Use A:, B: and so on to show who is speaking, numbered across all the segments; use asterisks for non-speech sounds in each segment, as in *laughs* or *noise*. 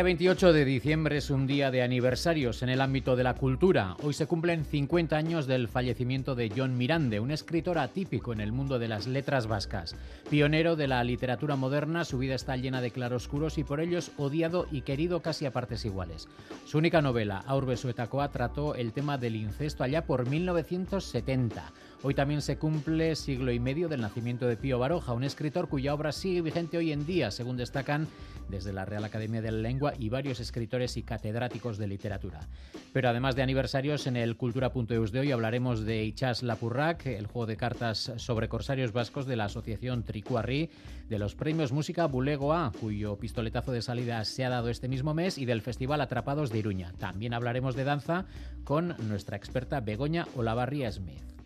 A: Este 28 de diciembre es un día de aniversarios en el ámbito de la cultura. Hoy se cumplen 50 años del fallecimiento de John Mirande, un escritor atípico en el mundo de las letras vascas. Pionero de la literatura moderna, su vida está llena de claroscuros y por ellos odiado y querido casi a partes iguales. Su única novela, Aurbe Suetacoa, trató el tema del incesto allá por 1970. Hoy también se cumple siglo y medio del nacimiento de Pío Baroja, un escritor cuya obra sigue vigente hoy en día, según destacan desde la Real Academia de la Lengua y varios escritores y catedráticos de literatura. Pero además de aniversarios, en el Cultura.eus de hoy hablaremos de Ichas Lapurrac, el juego de cartas sobre corsarios vascos de la Asociación Tricuarri, de los premios Música Bulegoa, cuyo pistoletazo de salida se ha dado este mismo mes, y del Festival Atrapados de Iruña. También hablaremos de danza con nuestra experta Begoña Olavarría Smith.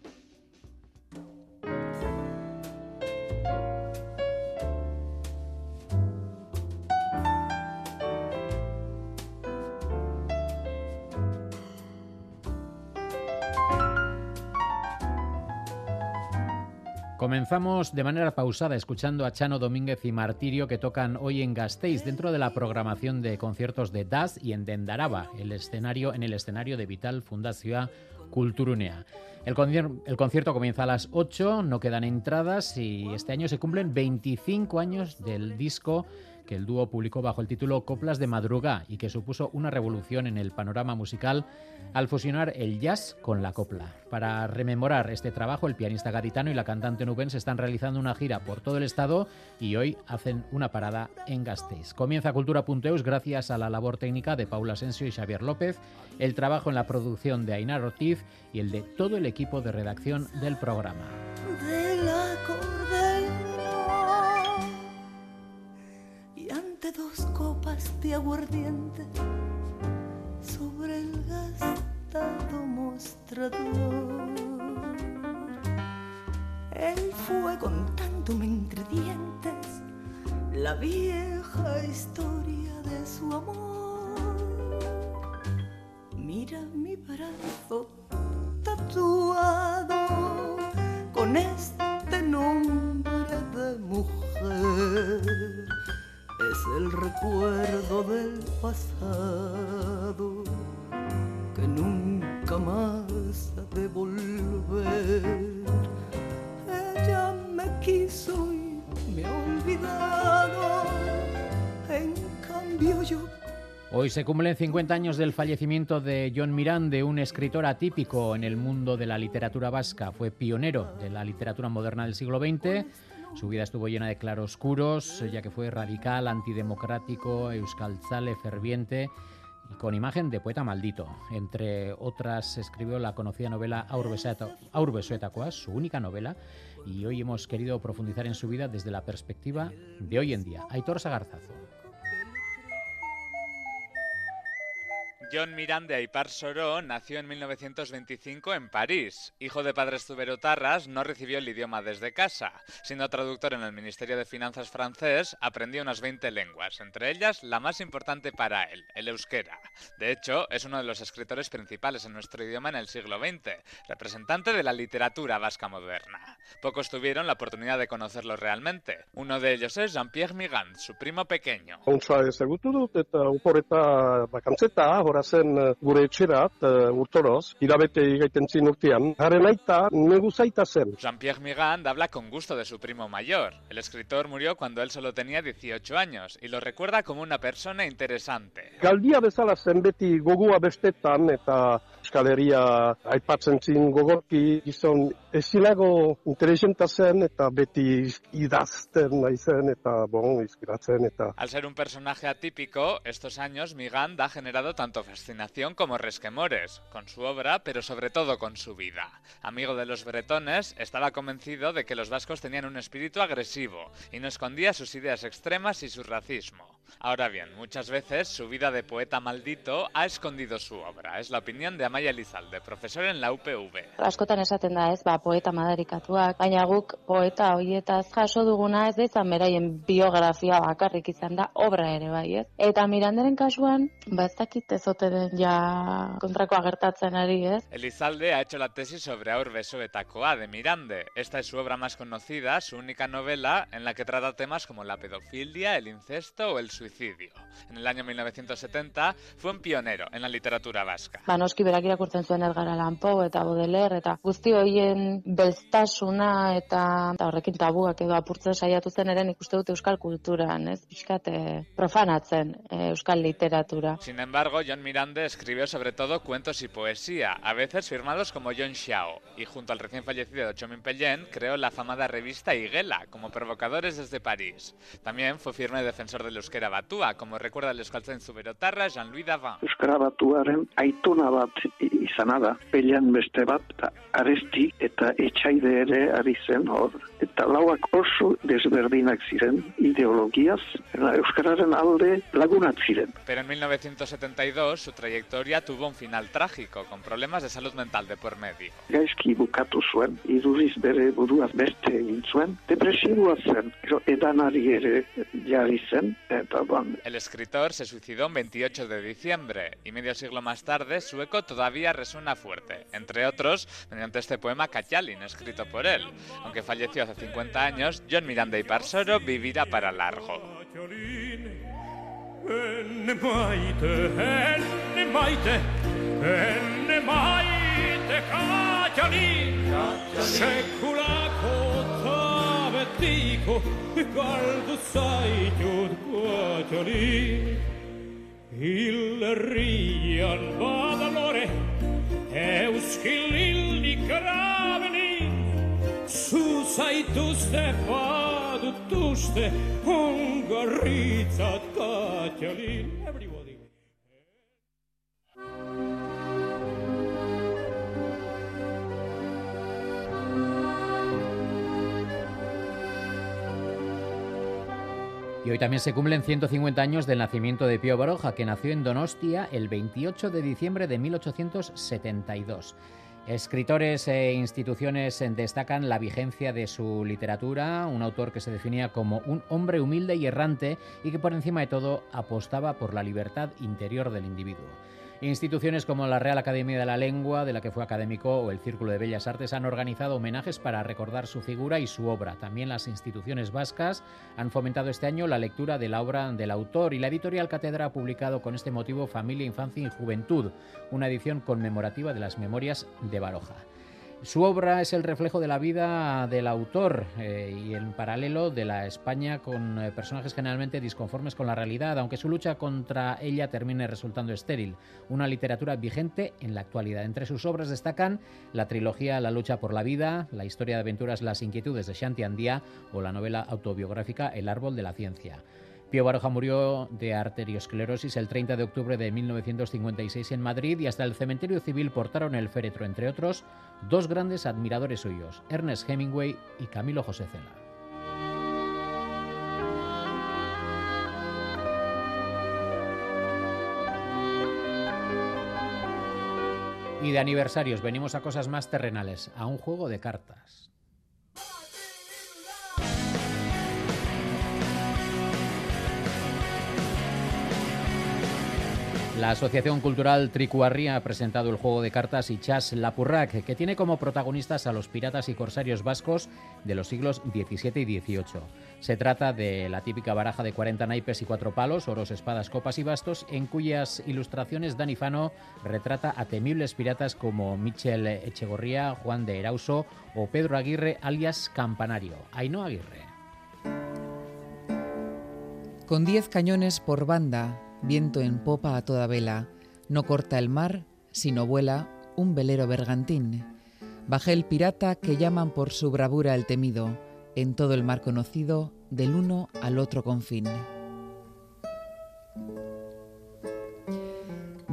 A: Comenzamos de manera pausada escuchando a Chano Domínguez y Martirio que tocan hoy en Gasteiz dentro de la programación de conciertos de DAS y en Dendaraba, el escenario, en el escenario de Vital Fundación Culturunea. El, el, concierto comienza a las 8, no quedan entradas y este año se cumplen 25 años del disco que el dúo publicó bajo el título Coplas de Madruga y que supuso una revolución en el panorama musical al fusionar el jazz con la copla. Para rememorar este trabajo, el pianista gaditano y la cantante nubense están realizando una gira por todo el estado y hoy hacen una parada en Gasteiz. Comienza Cultura.eus gracias a la labor técnica de Paula Asensio y Xavier López, el trabajo en la producción de Ainar Ortiz y el de todo el equipo de redacción del programa.
B: Dos copas de aguardiente sobre el gastado mostrador. El fuego contando entre dientes la vieja historia de su amor. Mira mi brazo tatuado con este nombre de mujer el recuerdo del pasado que nunca más ha de volver. Ella me quiso y me ha olvidado, en cambio yo
A: Hoy se cumplen 50 años del fallecimiento de John Mirande, un escritor atípico en el mundo de la literatura vasca. Fue pionero de la literatura moderna del siglo XX su vida estuvo llena de claroscuros, ya que fue radical, antidemocrático, euskalzale, ferviente y con imagen de poeta maldito. Entre otras, escribió la conocida novela Aurbe su única novela, y hoy hemos querido profundizar en su vida desde la perspectiva de hoy en día. Aitor Sagarzazo.
C: John Miranda Ipar Soró nació en 1925 en París. Hijo de padres zuberotarras, no recibió el idioma desde casa. Siendo traductor en el Ministerio de Finanzas francés, aprendió unas 20 lenguas, entre ellas la más importante para él, el euskera. De hecho, es uno de los escritores principales en nuestro idioma en el siglo XX, representante de la literatura vasca moderna. Pocos tuvieron la oportunidad de conocerlo realmente. Uno de ellos es Jean-Pierre Migand, su primo pequeño.
D: Zen eh, gure etxerat uh, urtoroz, hilabete gaiten zin urtean, haren aita negu zaita zen.
C: Jean-Pierre Migand habla con gusto de su primo mayor. El escritor murió cuando él solo tenía 18 años y lo recuerda como una persona interesante.
D: Galdia bezala zen beti gogua bestetan eta eskaleria aipatzen zin gogorki gizon ezinago interesenta zen eta beti idazten naizen eta bon, izkiratzen eta...
C: Al ser un personaje atípico, estos años Migand ha generado tanto fascinación como resquemores, con su obra, pero sobre todo con su vida. Amigo de los bretones, estaba convencido de que los vascos tenían un espíritu agresivo y no escondía sus ideas extremas y su racismo. Ahora bien, muchas veces su vida de poeta maldito ha escondido su obra. Es la opinión de Amaya Lizalde, profesor en la UPV.
E: Askotan esaten da, ez, ba, poeta madarikatuak, baina guk poeta hoietaz jaso duguna ez da izan beraien biografia bakarrik izan da obra ere bai, ez? Eta Miranderen kasuan, ba ez dakit ez ote den ja kontrakoa gertatzen ari, ez?
C: Elizalde ha hecho la tesis sobre Aur Besoetakoa de Mirande. Esta es su obra más conocida, su única novela en la que trata temas como la pedofilia, el incesto o el suicidio. En el año 1970 fue un pionero en la literatura vasca.
E: Ba, noski berak irakurtzen zuen Edgar Allan Poe eta Baudelaire eta guzti horien belztasuna eta, eta horrekin tabuak edo apurtzen saiatu zen ere nik uste dut euskal kulturan, ez? Pixkat profanatzen eh, euskal literatura.
C: Sin embargo, John Mirande escribió sobre todo cuentos y poesía, a veces firmados como John Xiao, y junto al recién fallecido Chomin Pellen creó la famada revista Higuela, como provocadores desde París. También fue firme defensor del euskera batua, como recuerda el euskaltzain zuberotarra Jean-Louis Davin.
F: Euskara batuaren aitona bat i- izana da, pelean beste bat, aresti eta etxaide ere ari zen hor. Eta lauak oso desberdinak ziren ideologiaz, Euskararen alde lagunat ziren.
C: Pero en 1972 su trayectoria tuvo un final trágico, con problemas de salud mental de por medio.
F: Gaizki bukatu zuen, iduriz bere buruaz beste egin zuen, depresiboa zen, edanari ere jarri zen, eta ban,
C: El escritor se suicidó un 28 de diciembre y medio siglo más tarde su eco todavía resuena fuerte, entre otros mediante este poema Cachalin, escrito por él. Aunque falleció hace 50 años, John Miranda y Parsoro vivirá para largo.
G: Enne maite, enne maite, enne maite en mai te, caccia lì, secola cotove tigo, guardo so in tuo lì, il rian va dalore, e uschi su sait tu
A: Y hoy también se cumplen 150 años del nacimiento de Pío Baroja, que nació en Donostia el 28 de diciembre de 1872. Escritores e instituciones destacan la vigencia de su literatura, un autor que se definía como un hombre humilde y errante y que por encima de todo apostaba por la libertad interior del individuo. Instituciones como la Real Academia de la Lengua, de la que fue académico, o el Círculo de Bellas Artes han organizado homenajes para recordar su figura y su obra. También las instituciones vascas han fomentado este año la lectura de la obra del autor y la editorial Cátedra ha publicado con este motivo Familia, Infancia y Juventud, una edición conmemorativa de las memorias de Baroja. Su obra es el reflejo de la vida del autor eh, y en paralelo de la España con eh, personajes generalmente disconformes con la realidad, aunque su lucha contra ella termine resultando estéril. Una literatura vigente en la actualidad. Entre sus obras destacan la trilogía La lucha por la vida, la historia de aventuras Las inquietudes de Shanti Andía o la novela autobiográfica El árbol de la ciencia. Pío Baroja murió de arteriosclerosis el 30 de octubre de 1956 en Madrid y hasta el cementerio civil portaron el féretro, entre otros, dos grandes admiradores suyos, Ernest Hemingway y Camilo José Cela. Y de aniversarios venimos a cosas más terrenales, a un juego de cartas. La Asociación Cultural Tricuarría ha presentado el juego de cartas Ichas Lapurrac, que tiene como protagonistas a los piratas y corsarios vascos de los siglos XVII y XVIII. Se trata de la típica baraja de 40 naipes y cuatro palos, oros, espadas, copas y bastos, en cuyas ilustraciones Dani Fano retrata a temibles piratas como Michel Echegorría, Juan de Erauso o Pedro Aguirre, alias Campanario. Ainhoa Aguirre.
H: Con 10 cañones por banda, viento en popa a toda vela, no corta el mar, sino vuela un velero bergantín. Bajé el pirata que llaman por su bravura el temido, en todo el mar conocido, del uno al otro confín.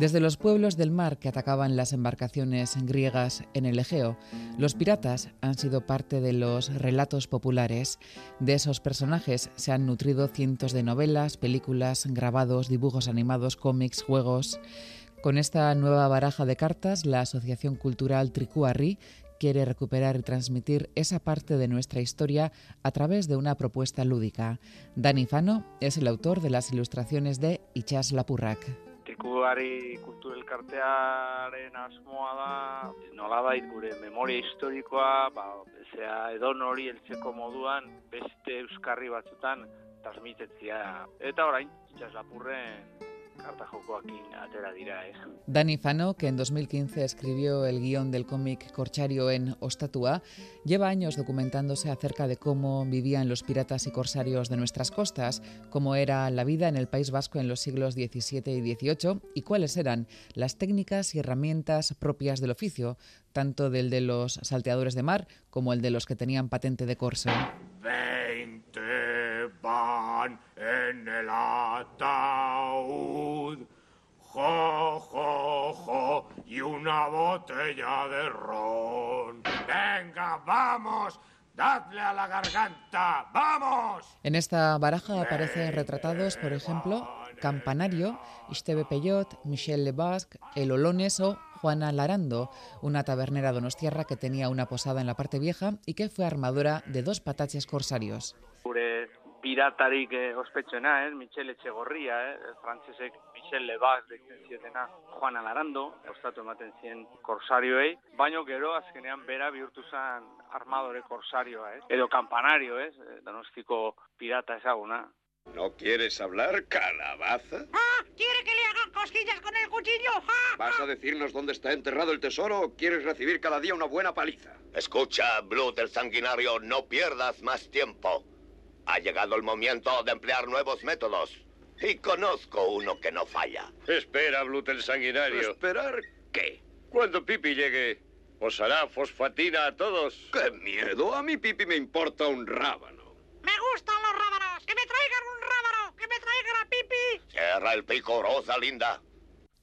H: Desde los pueblos del mar que atacaban las embarcaciones griegas en el Egeo, los piratas han sido parte de los relatos populares. De esos personajes se han nutrido cientos de novelas, películas, grabados, dibujos animados, cómics, juegos. Con esta nueva baraja de cartas, la Asociación Cultural Tricuarri quiere recuperar y transmitir esa parte de nuestra historia a través de una propuesta lúdica. Dani Fano es el autor de las ilustraciones de Ichas Lapurrak.
I: Trikuari kultur elkartearen asmoa da, nolabait gure memoria historikoa, ba, zea edon hori heltzeko moduan beste euskarri batzutan transmitetzia. Eta orain, itxas lapurren carta jokoakin atera dira, eh.
H: Dani Fano, que en 2015 escribió el guion del cómic Corchario en Ostatua, lleva años documentándose acerca de cómo vivían los piratas y corsarios de nuestras costas, cómo era la vida en el País Vasco en los siglos XVII y XVIII y cuáles eran las técnicas y herramientas propias del oficio, tanto del de los salteadores de mar como el de los que tenían patente de corso.
G: Van en el ataúd. Jo, jo, jo, y una botella de ron. Venga, vamos, dadle a la garganta, vamos.
H: En esta baraja aparecen retratados, por ejemplo, Campanario, Istebe Peyot, Michel Lebasque, El Olones o Juana Larando, una tabernera donostiarra que tenía una posada en la parte vieja y que fue armadora de dos pataches corsarios.
I: Gure piratarik eh, ospetsuena, eh, Michel Etxegorria, eh, frantzesek Michel Lebas deitzen zietena Juana Larando, ostatu ematen zien korsarioei, baino gero azkenean bera bihurtu zen armadore korsarioa, eh, edo campanario, eh, donostiko pirata ezaguna.
J: ¿No quieres hablar, calabaza?
K: ¡Ah! ¿Quiere que le hagan cosquillas con el cuchillo? ¡Ah!
J: ¿Vas a decirnos dónde está enterrado el tesoro o quieres recibir cada día una buena paliza?
L: Escucha, Blood el sanguinario, no pierdas más tiempo. Ha llegado el momento de emplear nuevos métodos. Y conozco uno que no falla.
J: Espera, Blut el sanguinario. ¿Esperar qué? Cuando Pipi llegue, os hará fosfatina a todos. ¡Qué miedo! A mí Pipi me importa un rábano.
K: ¡Me gustan los rábanos! ¡Que me traigan un rábano! ¡Que me traigan a Pipi!
L: Cierra el pico, Rosa linda.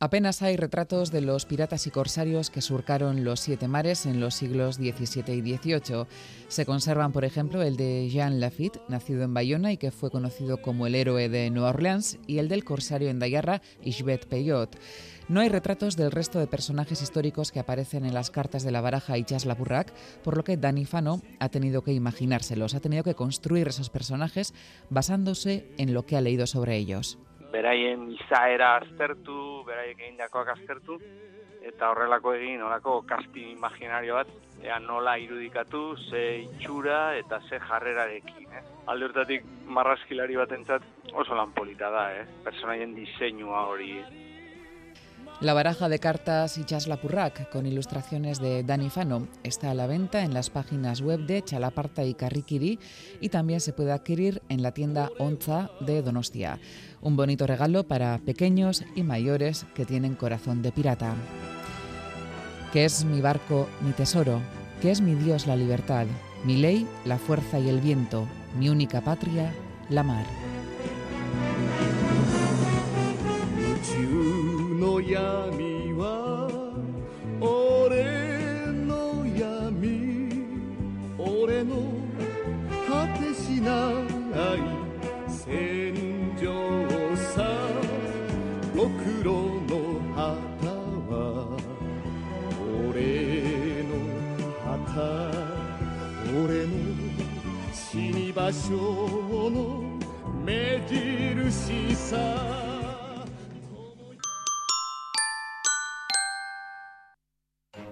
H: Apenas hay retratos de los piratas y corsarios que surcaron los siete mares en los siglos XVII y XVIII. Se conservan, por ejemplo, el de Jean Lafitte, nacido en Bayona y que fue conocido como el héroe de Nueva Orleans, y el del corsario en Dayarra, Ishbet Peyot. No hay retratos del resto de personajes históricos que aparecen en las cartas de la baraja y Chas Laburrac, por lo que Dani Fano ha tenido que imaginárselos, ha tenido que construir esos personajes basándose en lo que ha leído sobre ellos.
I: Beraien izaera aztertu, beraiek egindakoak aztertu, eta horrelako egin, horrelako kaspi imaginario bat, ea nola irudikatu, ze itxura eta ze jarrerarekin, eh? Alde hortatik marrazkilari batentzat oso lan polita da, eh? Personaien diseinua hori.
H: La baraja de cartas y Chaslapurrac, con ilustraciones de Dani Fano, está a la venta en las páginas web de Chalaparta y Carriquiri y también se puede adquirir en la tienda Onza de Donostia. Un bonito regalo para pequeños y mayores que tienen corazón de pirata. Que es mi barco, mi tesoro, que es mi Dios la libertad, mi ley, la fuerza y el viento, mi única patria, la mar.
M: の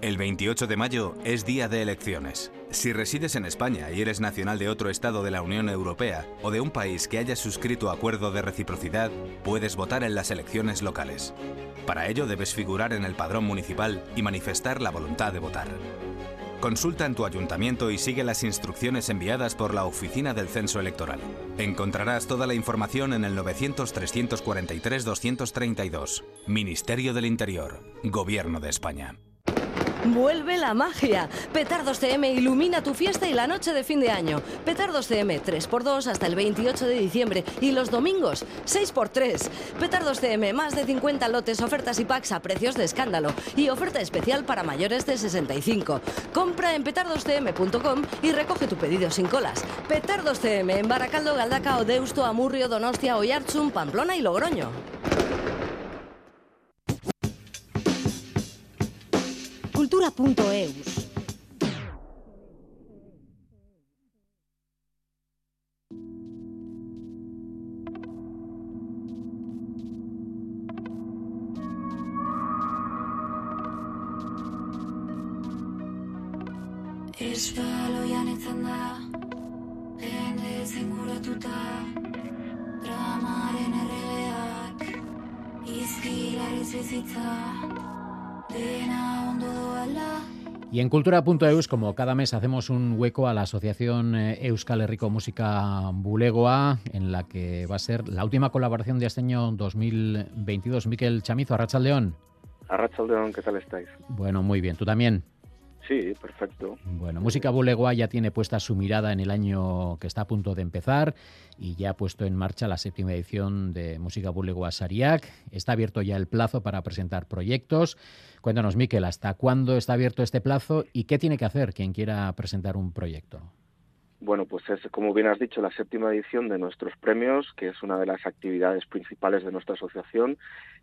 N: El 28 de mayo es día de elecciones. Si resides en España y eres nacional de otro Estado de la Unión Europea o de un país que haya suscrito acuerdo de reciprocidad, puedes votar en las elecciones locales. Para ello debes figurar en el padrón municipal y manifestar la voluntad de votar. Consulta en tu ayuntamiento y sigue las instrucciones enviadas por la Oficina del Censo Electoral. Encontrarás toda la información en el 900-343-232. Ministerio del Interior. Gobierno de España.
O: Vuelve la magia. Petardos CM ilumina tu fiesta y la noche de fin de año. Petardos CM 3x2 hasta el 28 de diciembre y los domingos 6x3. Petardos CM, más de 50 lotes, ofertas y packs a precios de escándalo y oferta especial para mayores de 65. Compra en petardoscm.com y recoge tu pedido sin colas. Petardos CM en Baracaldo, Galdaca, Deusto, Amurrio, Donostia, Oyarzun, Pamplona y Logroño.
P: kultura.eus.
Q: Espaloian etzan da, hendezen guratuta, dramaren erregeak, izkilariz bizitza, dena
A: Y en cultura.eus, como cada mes, hacemos un hueco a la Asociación eh, Euskal Herriko Música Bulegoa, en la que va a ser la última colaboración de este año 2022. Miquel Chamizo, Arrachaldeón.
R: Arrachaldeón, ¿qué tal estáis?
A: Bueno, muy bien. ¿Tú también?
R: Sí, perfecto.
A: Bueno, Música Bulegoa ya tiene puesta su mirada en el año que está a punto de empezar y ya ha puesto en marcha la séptima edición de Música Bulegoa Sariac. Está abierto ya el plazo para presentar proyectos. Cuéntanos, Miquel, ¿hasta cuándo está abierto este plazo y qué tiene que hacer quien quiera presentar un proyecto?
R: Bueno, pues es, como bien has dicho, la séptima edición de nuestros premios, que es una de las actividades principales de nuestra asociación,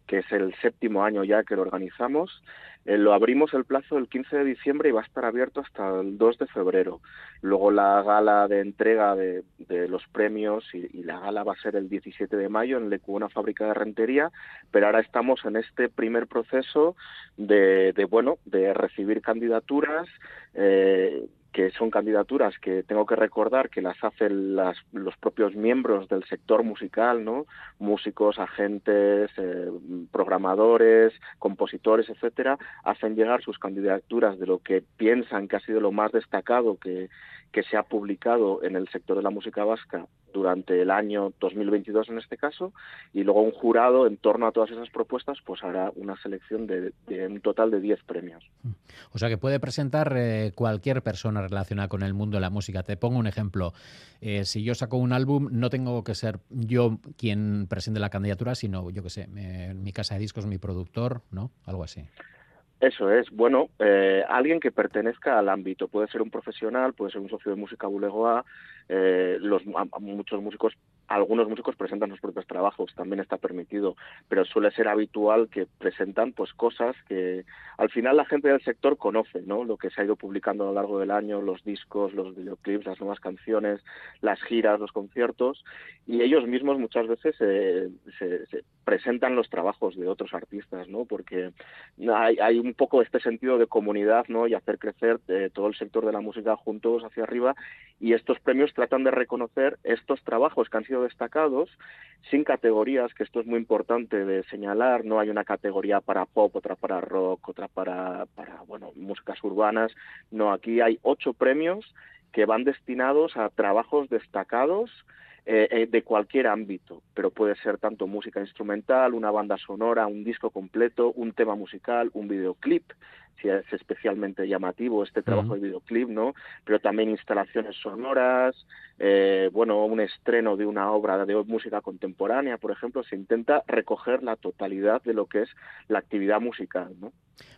R: que es el séptimo año ya que lo organizamos. Eh, lo abrimos el plazo el 15 de diciembre y va a estar abierto hasta el 2 de febrero. Luego la gala de entrega de, los premios y, la gala va a ser el 17 de mayo en Lecu, una fábrica de rentería, pero ahora estamos en este primer proceso de, de bueno, de recibir candidaturas, eh, que son candidaturas que tengo que recordar que las hacen las, los propios miembros del sector musical, ¿no? Músicos, agentes, eh, programadores, compositores, etcétera, hacen llegar sus candidaturas de lo que piensan que ha sido lo más destacado que, que se ha publicado en el sector de la música vasca durante el año 2022 en este caso, y luego un jurado en torno a todas esas propuestas pues hará una selección de, un total de 10 premios.
A: O sea que puede presentar eh, cualquier persona relacionada con el mundo de la música. Te pongo un ejemplo. Eh, si yo saco un álbum, no tengo que ser yo quien presente la candidatura, sino yo que sé, eh, mi casa de discos, mi productor, ¿no? Algo así.
R: Eso es, bueno, eh, alguien que pertenezca al ámbito, puede ser un profesional, puede ser un socio de música bulegoa, eh, los, muchos músicos, algunos músicos presentan sus propios trabajos, también está permitido, pero suele ser habitual que presentan pues cosas que al final la gente del sector conoce, ¿no? Lo que se ha ido publicando a lo largo del año, los discos, los videoclips, las nuevas canciones, las giras, los conciertos, y ellos mismos muchas veces eh, se, se presentan los trabajos de otros artistas, ¿no? Porque hay, hay un poco este sentido de comunidad, ¿no? Y hacer crecer eh, todo el sector de la música juntos hacia arriba. Y estos premios tratan de reconocer estos trabajos que han sido destacados sin categorías, que esto es muy importante de señalar. No hay una categoría para pop, otra para rock, otra para, para bueno, músicas urbanas. No, aquí hay ocho premios que van destinados a trabajos destacados eh, de cualquier ámbito, pero puede ser tanto música instrumental, una banda sonora, un disco completo, un tema musical, un videoclip, si es especialmente llamativo este trabajo uh -huh. de videoclip, ¿no? Pero también instalaciones sonoras, eh, bueno, un estreno de una obra de música contemporánea, por ejemplo, se intenta recoger la totalidad de lo que es la actividad musical, ¿no?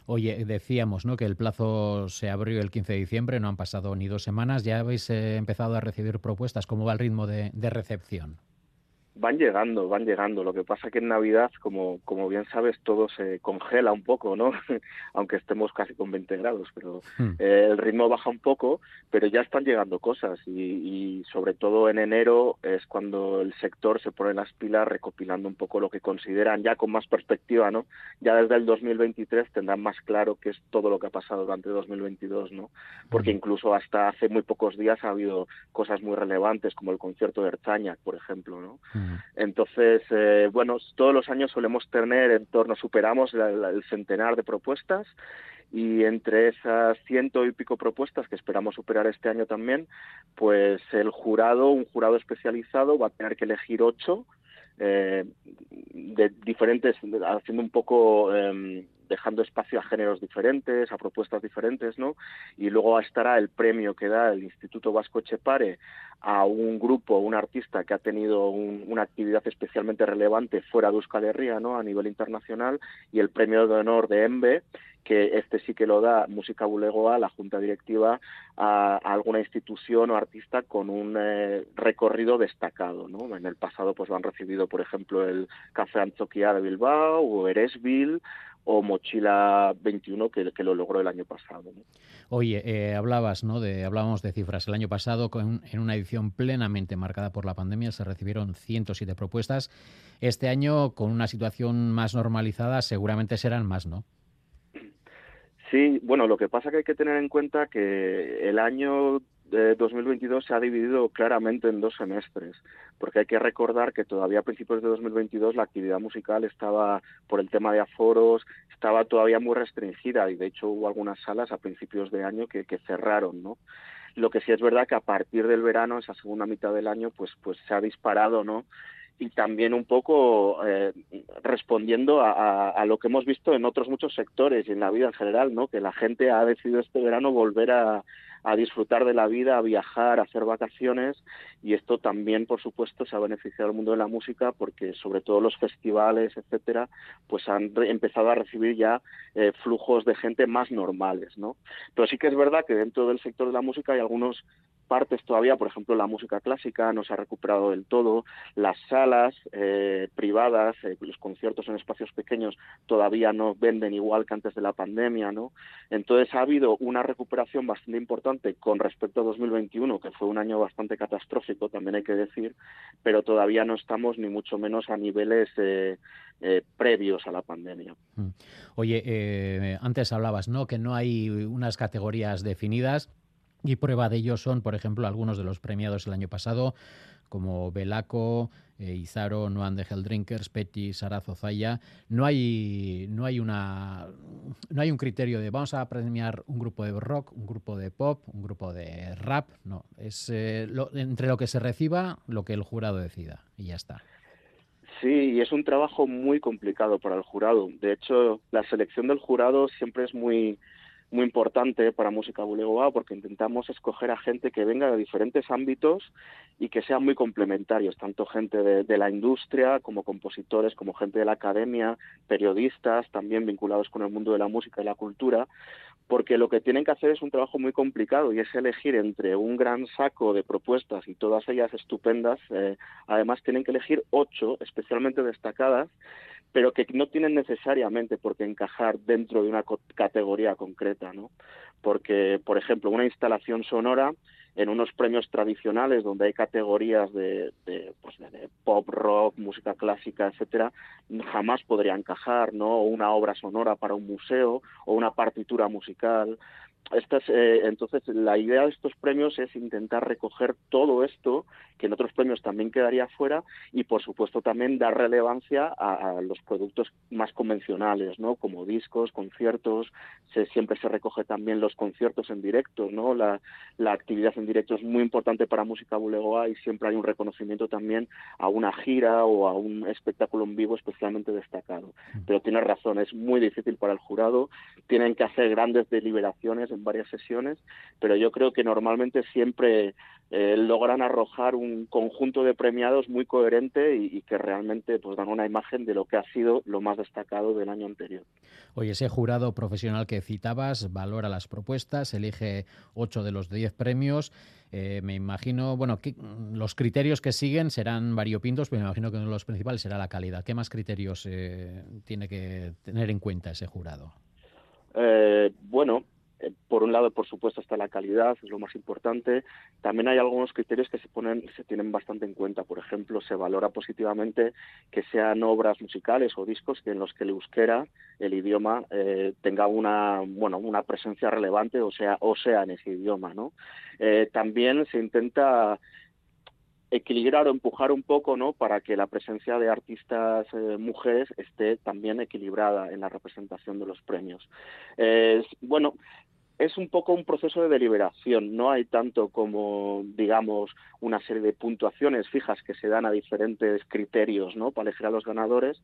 A: Oye, decíamos, ¿no? Que el plazo se abrió el 15 de diciembre, no han pasado ni dos semanas, ya habéis eh, empezado a recibir propuestas, ¿cómo va el ritmo de, de recepción?
R: Van llegando, van llegando. Lo que pasa que en Navidad, como, como bien sabes, todo se congela un poco, ¿no? *laughs* Aunque estemos casi con 20 grados, pero hmm. eh, el ritmo baja un poco, pero ya están llegando cosas y, y, sobre todo en enero es cuando el sector se pone las pilas recopilando un poco lo que consideran ya con más perspectiva, ¿no? Ya desde el 2023 tendrán más claro qué es todo lo que ha pasado durante 2022, ¿no? Porque hmm. incluso hasta hace muy pocos días ha habido cosas muy relevantes como el concierto de Erzaña, por ejemplo, ¿no? Hmm. Entonces, eh, bueno, todos los años solemos tener en torno, superamos el, el centenar de propuestas y entre esas ciento y pico propuestas que esperamos superar este año también, pues el jurado, un jurado especializado, va a tener que elegir ocho eh, de diferentes, haciendo un poco em, dejando espacio a géneros diferentes, a propuestas diferentes, ¿no? Y luego estará el premio que da el Instituto Vasco Echepare a un grupo, un artista que ha tenido una actividad especialmente relevante fuera de Euskal Herria, ¿no? A nivel internacional y el premio de honor de EMBE que este sí que lo da Música Bulegoa, la junta directiva, a, alguna institución o artista con un eh, recorrido destacado. ¿no? En el pasado pues lo han recibido, por ejemplo, el Café Anzoquia de Bilbao o Eresville o Mochila 21 que, que lo logró el año pasado.
A: Oye, eh, hablabas, ¿no? De, hablábamos de cifras. El año pasado, con, en una edición plenamente marcada por la pandemia, se recibieron 107 propuestas. Este año, con una situación más normalizada, seguramente serán más, ¿no?
R: Sí, bueno, lo que pasa que hay que tener en cuenta que el año de 2022 se ha dividido claramente en dos semestres, porque hay que recordar que todavía a principios de 2022 la actividad musical estaba, por el tema de aforos, estaba todavía muy restringida y de hecho hubo algunas salas a principios de año que, cerraron, ¿no? Lo que sí es verdad que a partir del verano, esa segunda mitad del año, pues, pues se ha disparado, ¿no? y también un poco eh, respondiendo a, a, lo que hemos visto en otros muchos sectores y en la vida en general, ¿no? Que la gente ha decidido este verano volver a, a disfrutar de la vida, a viajar, a hacer vacaciones y esto también, por supuesto, se ha beneficiado al mundo de la música porque sobre todo los festivales, etcétera, pues han empezado a recibir ya eh, flujos de gente más normales, ¿no? Pero sí que es verdad que dentro del sector de la música hay algunos partes todavía, por ejemplo, la música clásica no se ha recuperado del todo, las salas eh, privadas, eh, los conciertos en espacios pequeños todavía no venden igual que antes de la pandemia, ¿no? Entonces ha habido una recuperación bastante importante con respecto a 2021, que fue un año bastante catastrófico, también hay que decir, pero todavía no estamos ni mucho menos a niveles eh, eh, previos a la pandemia. Mm.
A: Oye, antes hablabas, ¿no? Que no hay unas categorías definidas. Y prueba de ello son, por ejemplo, algunos de los premiados el año pasado, como Belaco, eh, Izaro, Noan de Drinkers, Petty, Sarazo Zaya. No hay, no hay una no hay un criterio de vamos a premiar un grupo de rock, un grupo de pop, un grupo de rap. No, es eh, entre lo que se reciba, lo que el jurado decida y ya está.
R: Sí, y es un trabajo muy complicado para el jurado. De hecho, la selección del jurado siempre es muy muy importante para Música Bulegoa porque intentamos escoger a gente que venga de diferentes ámbitos y que sean muy complementarios, tanto gente de, la industria como compositores, como gente de la academia, periodistas, también vinculados con el mundo de la música y la cultura, porque lo que tienen que hacer es un trabajo muy complicado y es elegir entre un gran saco de propuestas y todas ellas estupendas. Eh, además, tienen que elegir ocho especialmente destacadas pero que no tienen necesariamente por qué encajar dentro de una categoría concreta, ¿no? Porque, por ejemplo, una instalación sonora en unos premios tradicionales donde hay categorías de, de, pues de, pop, rock, música clásica, etcétera, jamás podría encajar, ¿no? Una obra sonora para un museo o una partitura musical estas, eh, entonces, la idea de estos premios es intentar recoger todo esto, que en otros premios también quedaría fuera, y por supuesto también dar relevancia a, los productos más convencionales, ¿no? Como discos, conciertos, se, siempre se recoge también los conciertos en directo, ¿no? La, la actividad en directo es muy importante para Música Bulegoa y siempre hay un reconocimiento también a una gira o a un espectáculo en vivo especialmente destacado. Pero tienes razón, es muy difícil para el jurado, tienen que hacer grandes deliberaciones en varias sesiones, pero yo creo que normalmente siempre eh, logran arrojar un conjunto de premiados muy coherente y, que realmente pues dan una imagen de lo que ha sido lo más destacado del año anterior.
A: Oye, ese jurado profesional que citabas valora las propuestas, elige ocho de los diez premios. Eh, me imagino, bueno, que, los criterios que siguen serán variopintos, pero me imagino que uno de los principales será la calidad. ¿Qué más criterios eh, tiene que tener en cuenta ese jurado?
R: bueno, por un lado, por supuesto, está la calidad, es lo más importante. También hay algunos criterios que se ponen, se tienen bastante en cuenta. Por ejemplo, se valora positivamente que sean obras musicales o discos en los que el euskera, el idioma, eh, tenga una, bueno, una presencia relevante, o sea, o sea en ese idioma, ¿no? Eh, también se intenta equilibrar o empujar un poco, ¿no? Para que la presencia de artistas mujeres esté también equilibrada en la representación de los premios. bueno, es un poco un proceso de deliberación, no hay tanto como, digamos, una serie de puntuaciones fijas que se dan a diferentes criterios ¿no? para elegir a los ganadores,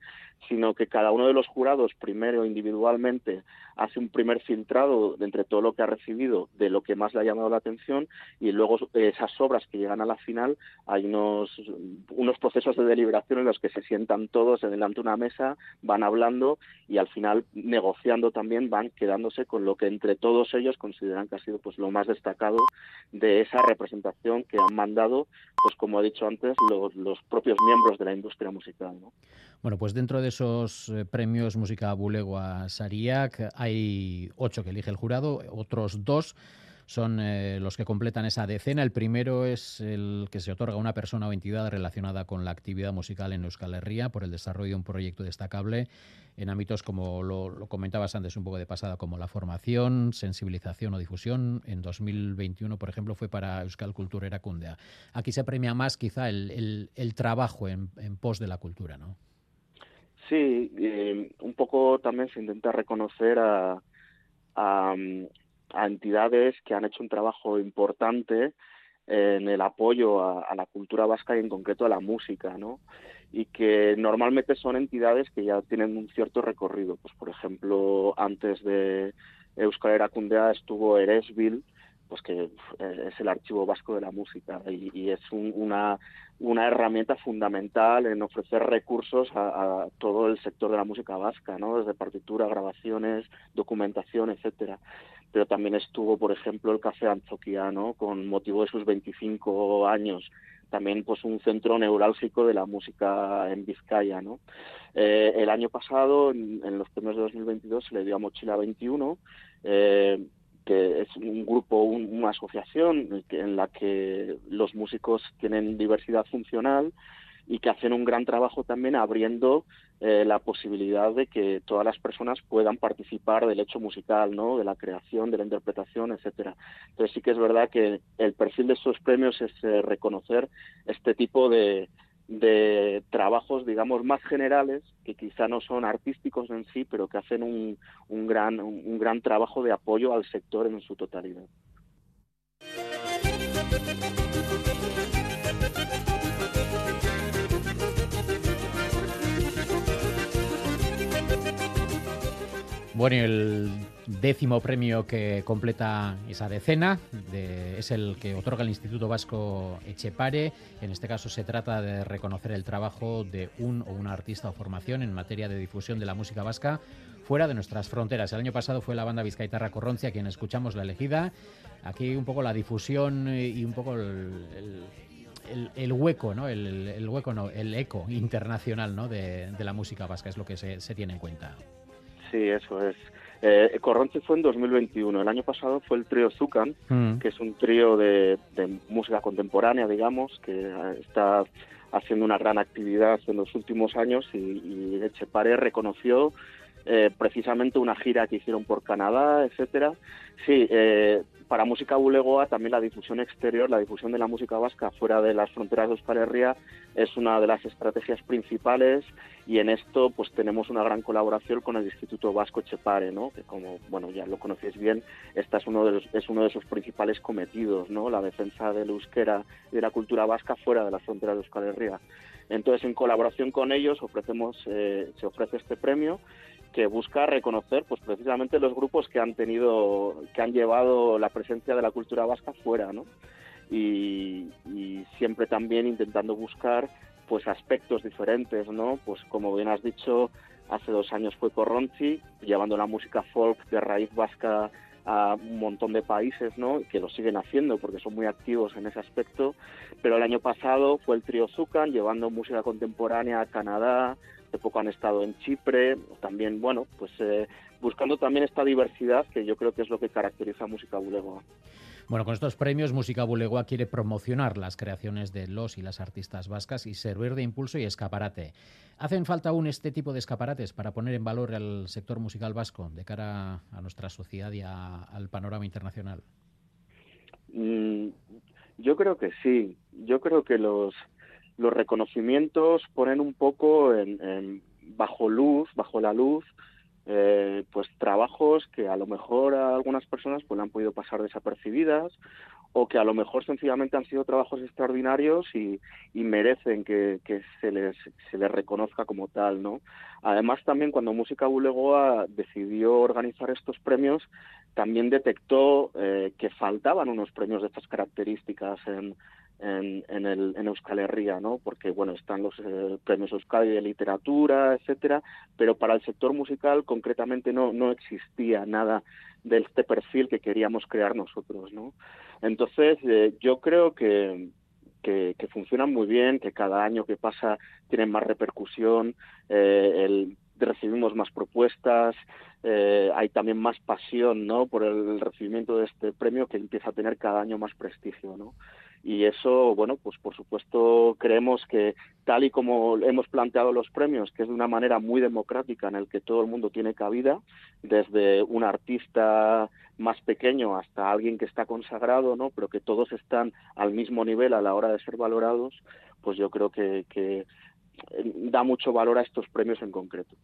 R: sino que cada uno de los jurados, primero individualmente, hace un primer filtrado de entre todo lo que ha recibido, de lo que más le ha llamado la atención, y luego esas obras que llegan a la final, hay unos, unos procesos de deliberación en los que se sientan todos delante de una mesa, van hablando y al final negociando también van quedándose con lo que entre todos ellos consideran que ha sido pues lo más destacado de esa representación que han mandado, pues como he dicho antes, los, los propios miembros de la industria musical. ¿no?
A: Bueno, pues dentro de esos eh, premios Música Bulegua Sariak hay ocho que elige el jurado, otros dos son eh, los que completan esa decena. El primero es el que se otorga a una persona o entidad relacionada con la actividad musical en Euskal Herria por el desarrollo de un proyecto destacable en ámbitos como lo, lo, comentabas antes un poco de pasada, como la formación, sensibilización o difusión. En 2021, por ejemplo, fue para Euskal Cultura Eracundea. Aquí se premia más quizá el, el, trabajo en, en, pos de la cultura, ¿no?
R: Sí, eh, un poco también se intenta reconocer a, a entidades que han hecho un trabajo importante en el apoyo a, a, la cultura vasca y en concreto a la música, ¿no? Y que normalmente son entidades que ya tienen un cierto recorrido. Pues, por ejemplo, antes de Euskal Heracundea estuvo Eresville, pues que es el archivo vasco de la música y, y es un, una, una herramienta fundamental en ofrecer recursos a, a, todo el sector de la música vasca, ¿no? Desde partitura, grabaciones, documentación, etcétera pero también estuvo, por ejemplo, el Café Anzoquiano con motivo de sus 25 años, también pues un centro neurálgico de la música en Vizcaya, ¿no? Eh, el año pasado, en, en, los premios de 2022, se le dio a Mochila 21, eh, que es un grupo, un, una asociación en la que los músicos tienen diversidad funcional y que hacen un gran trabajo también abriendo eh, la posibilidad de que todas las personas puedan participar del hecho musical, ¿no? de la creación, de la interpretación, etcétera. Entonces sí que es verdad que el perfil de estos premios es eh, reconocer este tipo de, de trabajos, digamos, más generales, que quizá no son artísticos en sí, pero que hacen un, un, gran, un, gran trabajo de apoyo al sector en su totalidad.
A: Bueno, el décimo premio que completa esa decena de, es el que otorga el Instituto Vasco Echepare. En este caso se trata de reconocer el trabajo de un o una artista o formación en materia de difusión de la música vasca fuera de nuestras fronteras. El año pasado fue la banda Vizcaitarra Corroncia quien escuchamos la elegida. Aquí un poco la difusión y un poco el, el el, hueco, ¿no? El, el, hueco, no, el eco internacional, ¿no? De, de la música vasca es lo que se, se, tiene en cuenta.
R: Sí, eso es. Eh, Corronche fue en 2021. El año pasado fue el trío Zucan, mm. que es un trío de, de, música contemporánea, digamos, que está haciendo una gran actividad en los últimos años y, y Echepare reconoció eh, precisamente una gira que hicieron por Canadá, etcétera. Sí, eh, para Música Bulegoa también la difusión exterior, la difusión de la música vasca fuera de las fronteras de Euskal Herria es una de las estrategias principales y en esto pues tenemos una gran colaboración con el Instituto Vasco Chepare, ¿no? que como bueno ya lo conocéis bien, esta es uno de los, es uno de sus principales cometidos, ¿no? la defensa del euskera y de la cultura vasca fuera de las fronteras de Euskal Herria. Entonces, en colaboración con ellos ofrecemos, eh, se ofrece este premio que busca reconocer pues precisamente los grupos que han tenido que han llevado la presencia de la cultura vasca fuera no y, y siempre también intentando buscar pues aspectos diferentes no pues como bien has dicho hace dos años fue Corronchi llevando la música folk de raíz vasca a un montón de países, ¿no? Que lo siguen haciendo porque son muy activos en ese aspecto. Pero el año pasado fue el trío Zucan llevando música contemporánea a Canadá, hace poco han estado en Chipre, también, bueno, pues eh, buscando también esta diversidad que yo creo que es lo que caracteriza a Música Bulegoa.
A: Bueno, con estos premios Música Bulegoa quiere promocionar las creaciones de los y las artistas vascas y servir de impulso y escaparate. ¿Hacen falta aún este tipo de escaparates para poner en valor al sector musical vasco de cara a nuestra sociedad y a, al panorama internacional?
R: Mm, yo creo que sí. Yo creo que los los reconocimientos ponen un poco bajo luz, bajo la luz, eh, pues trabajos que a lo mejor a algunas personas pues han podido pasar desapercibidas o que a lo mejor sencillamente han sido trabajos extraordinarios y, merecen que, que, se, les, se les reconozca como tal, ¿no? Además, también cuando Música Bulegoa decidió organizar estos premios, también detectó eh, que faltaban unos premios de estas características en, en, en, el, en Euskal Herria, ¿no? Porque, bueno, están los eh, premios Euskadi de literatura, etcétera, pero para el sector musical concretamente no, no existía nada de este perfil que queríamos crear nosotros, ¿no? Entonces, eh, yo creo que, que, que, funcionan muy bien, que cada año que pasa tienen más repercusión, eh, el, recibimos más propuestas, eh, hay también más pasión ¿no? por el recibimiento de este premio que empieza a tener cada año más prestigio. ¿no? Y eso, bueno, pues por supuesto creemos que tal y como hemos planteado los premios, que es de una manera muy democrática en el que todo el mundo tiene cabida, desde un artista más pequeño hasta alguien que está consagrado, ¿no? Pero que todos están al mismo nivel a la hora de ser valorados, pues yo creo que, que da mucho valor a estos premios en concreto.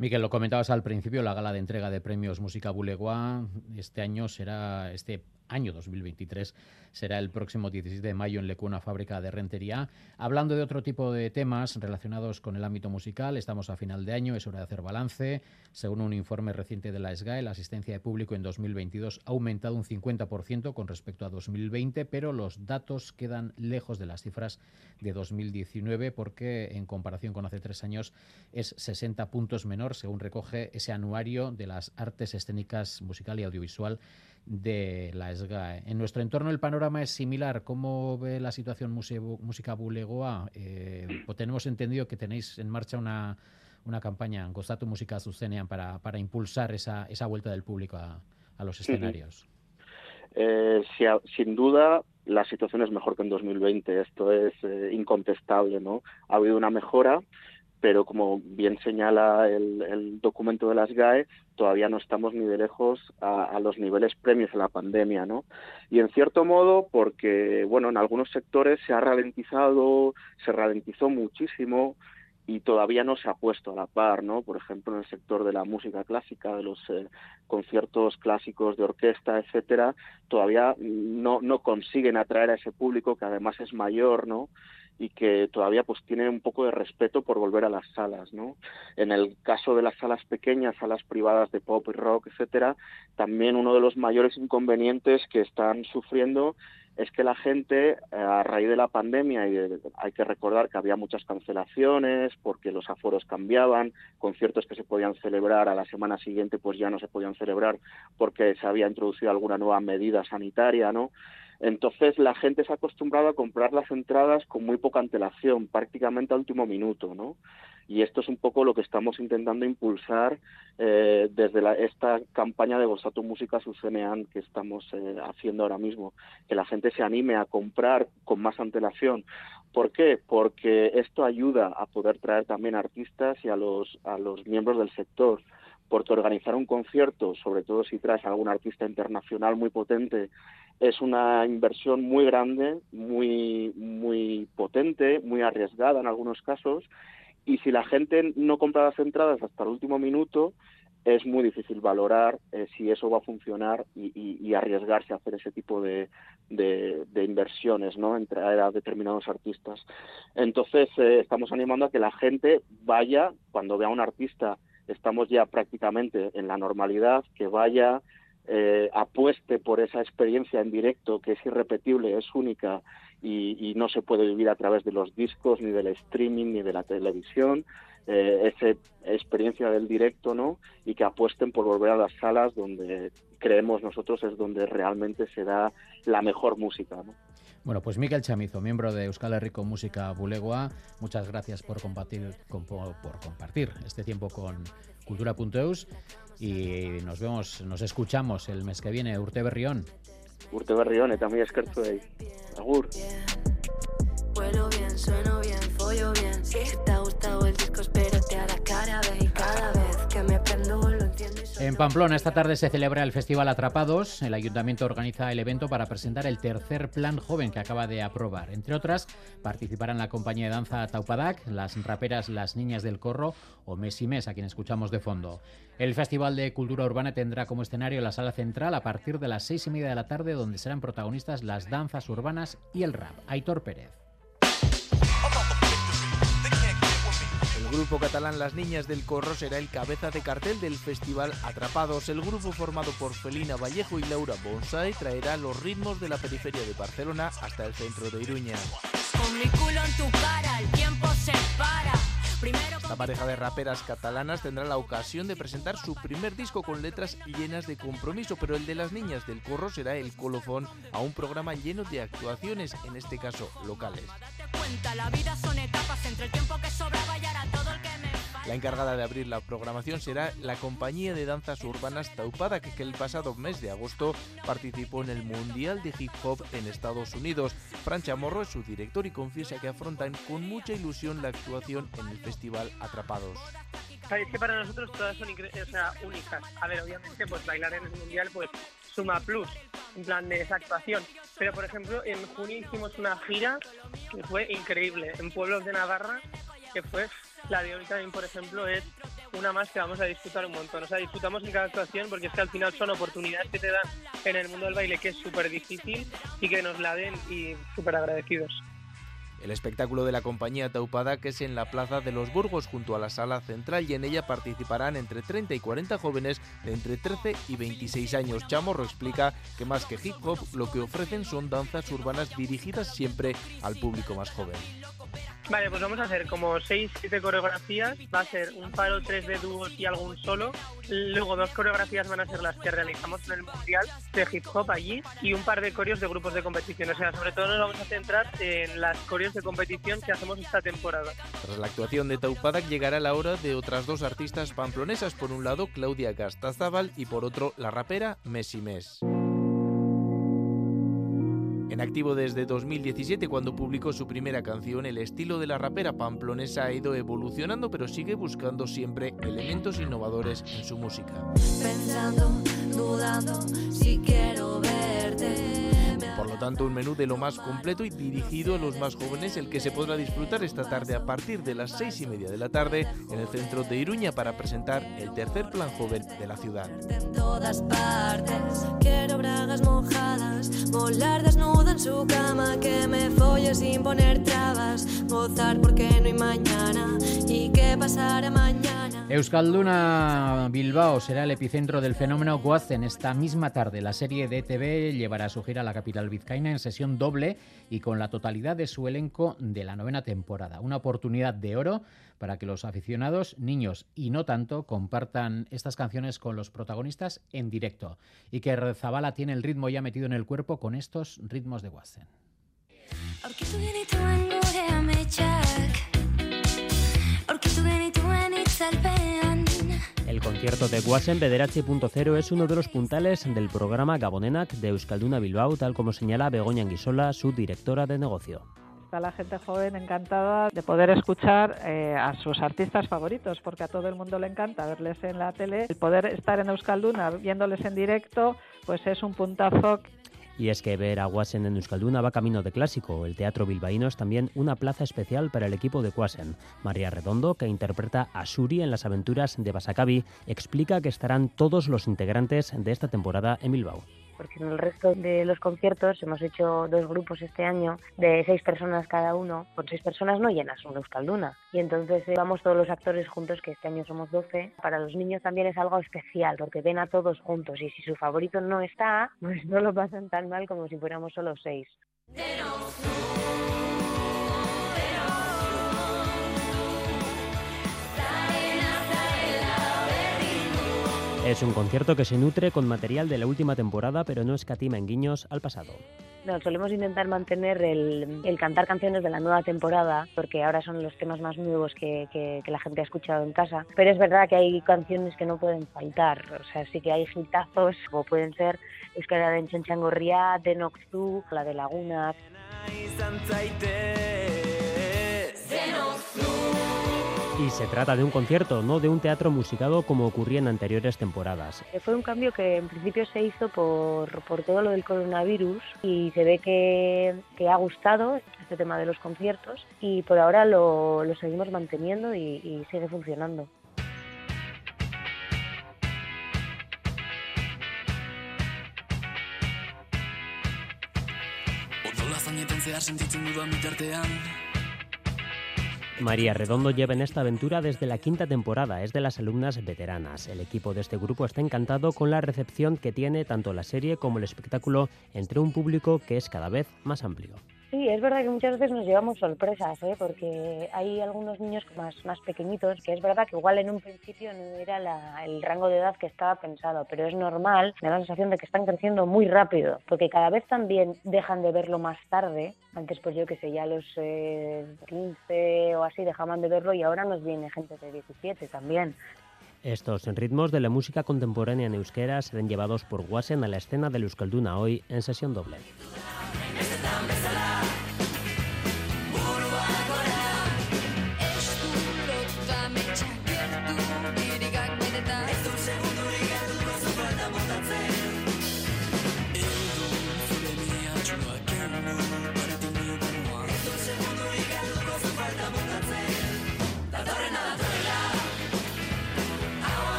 A: Miquel, lo comentabas al principio, la gala de entrega de premios Música Bulegua este año será, este año 2023 será el próximo 16 de mayo en Lecuna, fábrica de rentería. Hablando de otro tipo de temas relacionados con el ámbito musical, estamos a final de año, es hora de hacer balance. Según un informe reciente de la SGAE, la asistencia de público en 2022 ha aumentado un 50% con respecto a 2020, pero los datos quedan lejos de las cifras de 2019 porque en comparación con hace tres años es 60 puntos menor, según recoge ese anuario de las artes escénicas musical y audiovisual de la SGAE. En nuestro entorno el panorama es similar. ¿Cómo ve la situación Música Bulegoa? Eh, pues tenemos entendido que tenéis en marcha una, una campaña, Gozatu Música Zuzenean, para, para impulsar esa, esa vuelta del público a, a los escenarios.
R: Eh, si, sin duda, la situación es mejor que en 2020. Esto es eh, incontestable, ¿no? Ha habido una mejora, pero como bien señala el, documento de las GAE, todavía no estamos ni de lejos a, a, los niveles premios a la pandemia, ¿no? Y en cierto modo, porque, bueno, en algunos sectores se ha ralentizado, se ralentizó muchísimo y todavía no se ha puesto a la par, ¿no? Por ejemplo, en el sector de la música clásica, de los eh, conciertos clásicos de orquesta, etcétera, todavía no, no consiguen atraer a ese público que además es mayor, ¿no? Y que todavía pues tiene un poco de respeto por volver a las salas, ¿no? En el caso de las salas pequeñas, salas privadas de pop y rock, etcétera, también uno de los mayores inconvenientes que están sufriendo es que la gente, a raíz de la pandemia, y hay que recordar que había muchas cancelaciones porque los aforos cambiaban, conciertos que se podían celebrar a la semana siguiente pues ya no se podían celebrar porque se había introducido alguna nueva medida sanitaria, ¿no? Entonces la gente se ha acostumbrado a comprar las entradas con muy poca antelación, prácticamente al último minuto, ¿no? Y esto es un poco lo que estamos intentando impulsar eh, desde la, esta campaña de Gozato Música Sucenean que estamos eh, haciendo ahora mismo, que la gente se anime a comprar con más antelación. ¿Por qué? Porque esto ayuda a poder traer también artistas y a los, a los miembros del sector porque organizar un concierto, sobre todo si traes a algún artista internacional muy potente, es una inversión muy grande, muy, muy potente, muy arriesgada en algunos casos, y si la gente no compra las entradas hasta el último minuto, es muy difícil valorar eh, si eso va a funcionar y, arriesgarse a hacer ese tipo de, de, de inversiones, ¿no? En traer a determinados artistas. Entonces, eh, estamos animando a que la gente vaya, cuando vea a un artista estamos ya prácticamente en la normalidad, que vaya, eh, apueste por esa experiencia en directo que es irrepetible, es única y, no se puede vivir a través de los discos, ni del streaming, ni de la televisión, eh, esa experiencia del directo, ¿no? Y que apuesten por volver a las salas donde creemos nosotros es donde realmente se da la mejor música, ¿no?
A: Bueno, pues Miquel Chamizo, miembro de Euskal Herriko Música Bulegua, muchas gracias por compartir, con, por compartir este tiempo con Cultura.eus y nos vemos, nos escuchamos el mes que viene, Urte Berrión.
R: Urte Berrión, eta muy eskertzu Agur.
Q: Vuelo bien, sueno bien, follo bien. Si te ha gustado el disco, espérate
A: En Pamplona esta tarde se celebra el Festival Atrapados. El ayuntamiento organiza el evento para presentar el tercer plan joven que acaba de aprobar. Entre otras, participarán la compañía de danza Taupadac, las raperas Las Niñas del Corro o Mes y Mes, a quien escuchamos de fondo. El Festival de Cultura Urbana tendrá como escenario la sala central a partir de las seis y media de la tarde, donde serán protagonistas las danzas urbanas y el rap. Aitor Pérez.
S: Grupo catalán Las Niñas del Corro será el cabeza de cartel del festival Atrapados. El grupo formado por Felina Vallejo y Laura Bonsai traerá los ritmos de la periferia de Barcelona hasta el centro de Iruña. La pareja de raperas catalanas tendrá la ocasión de presentar su primer disco con letras llenas de compromiso, pero el de las niñas del corro será el colofón a un programa lleno de actuaciones, en este caso locales.
Q: La
S: encargada de abrir la programación será la compañía de danzas urbanas Taupada, que, el pasado mes de agosto participó en el Mundial de Hip Hop en Estados Unidos. Fran Chamorro es su director y confiesa que afrontan con mucha ilusión la actuación en el festival Atrapados.
T: Es que para nosotros todas son o sea, únicas. A ver, obviamente, pues bailar en el mundial pues suma plus, en plan de esa actuación. Pero, por ejemplo, en junio hicimos una gira que fue increíble, en pueblos de Navarra, que fue la de hoy también, por ejemplo, es una más que vamos a disfrutar un montón. O sea, disfrutamos en cada actuación porque es que al final son oportunidades que te dan en el mundo del baile que es súper difícil y que nos la den y súper agradecidos.
S: El espectáculo de la compañía Taupada que es en la Plaza de los Burgos junto a la sala central y en ella participarán entre 30 y 40 jóvenes de entre 13 y 26 años. Chamorro explica que más que hip hop lo que ofrecen son danzas urbanas dirigidas siempre al público más joven.
T: Vale, pues vamos a hacer como 6, 7 coreografías. Va a ser un paro, tres de dúos y algún solo. Luego dos coreografías van a ser las que realizamos en el Mundial de Hip Hop allí y un par de coreos de grupos de competición. O sea, sobre todo nos vamos a centrar en las coreos de competición que hacemos esta temporada.
S: Tras la actuación de Taupada llegará la hora de otras dos artistas pamplonesas. Por un lado, Claudia Gastazábal y por otro, la rapera Messi Mes. En activo desde 2017, cuando publicó su primera canción, el estilo de la rapera pamplonesa ha ido evolucionando, pero sigue buscando siempre elementos innovadores en su música.
Q: dudando, si quiero verte.
S: Por lo tanto, un menú de lo más completo y dirigido a los más jóvenes, el que se podrá disfrutar esta tarde a partir de las seis y media de la tarde en el centro de Iruña para presentar el tercer plan joven de la ciudad.
Q: en todas partes. Quiero bragas mojadas, volar desnuda en su cama, que me folle sin poner trabas, gozar porque no hay mañana y qué pasará mañana.
A: Euskalduna Bilbao será el epicentro del fenómeno Goazen esta misma tarde. La serie de TV llevará su gira a la capital vizcaína en sesión doble y con la totalidad de su elenco de la novena temporada. Una oportunidad de oro para que los aficionados, niños y no tanto, compartan estas canciones con los protagonistas en directo. Y que Zabala tiene el ritmo ya metido en el cuerpo con estos ritmos de Goazen.
U: El concierto de Guasen Bederatzi.0 es uno de los puntales del programa Gabonenak de Euskalduna Bilbao, tal como señala Begoña Anguisola, su directora de negocio.
V: Está la gente joven encantada de poder escuchar eh, a sus artistas favoritos, porque a todo el mundo le encanta verles en la tele. El poder estar en Euskalduna viéndoles en directo, pues es un puntazo.
U: Y es que ver a Guasen en Euskalduna va camino de clásico. El Teatro Bilbaíno es también una plaza especial para el equipo de Guasen. María Redondo, que interpreta a Suri en las aventuras de Basacabi, explica que estarán todos los integrantes de esta temporada en Bilbao.
W: Porque en el resto de los conciertos hemos hecho dos grupos este año de seis personas cada uno. Con seis personas no llenas una Euskalduna. Y entonces eh, vamos todos los actores juntos, que este año somos 12. Para los niños también es algo especial, porque ven a todos juntos. Y si su favorito no está, pues no lo pasan tan mal como si fuéramos solo seis.
U: Es un concierto que se nutre con material de la última temporada, pero no escatima en guiños al pasado.
W: No, solemos intentar mantener el, el cantar canciones de la nueva temporada, porque ahora son los temas más nuevos que, que- que la gente ha escuchado en casa. Pero es verdad que hay canciones que no pueden faltar. O sea, sí que hay hitazos, como pueden ser Euskara de Txantxangorria, de Noxu, la de Lagunas.
U: Y se trata de un concierto, no de un teatro musicado como ocurría en anteriores temporadas.
W: Eh, Fue un cambio que en principio se hizo por, por todo lo del coronavirus y se ve que, que ha gustado este tema de los conciertos y por ahora lo, lo seguimos manteniendo y, y sigue funcionando.
X: Zehar sentitzen dudan bitartean
U: María Redondo lleva en esta aventura desde la quinta temporada, es de las alumnas veteranas. El equipo de este grupo está encantado con la recepción que tiene tanto la serie como el espectáculo entre un público que es cada vez más amplio.
W: Sí, es verdad que muchas veces nos llevamos sorpresas, ¿eh? porque hay algunos niños más, más pequeñitos que es verdad que igual en un principio no era la- el rango de edad que estaba pensado, pero es normal, me da la sensación de que están creciendo muy rápido, porque cada vez también dejan de verlo más tarde, antes pues yo que sé, ya los eh, 15 o así dejaban de verlo y ahora nos viene gente de 17 también.
U: Estos ritmos de la música contemporánea en euskera serán llevados por Wasen a la escena del Euskalduna hoy en sesión doble.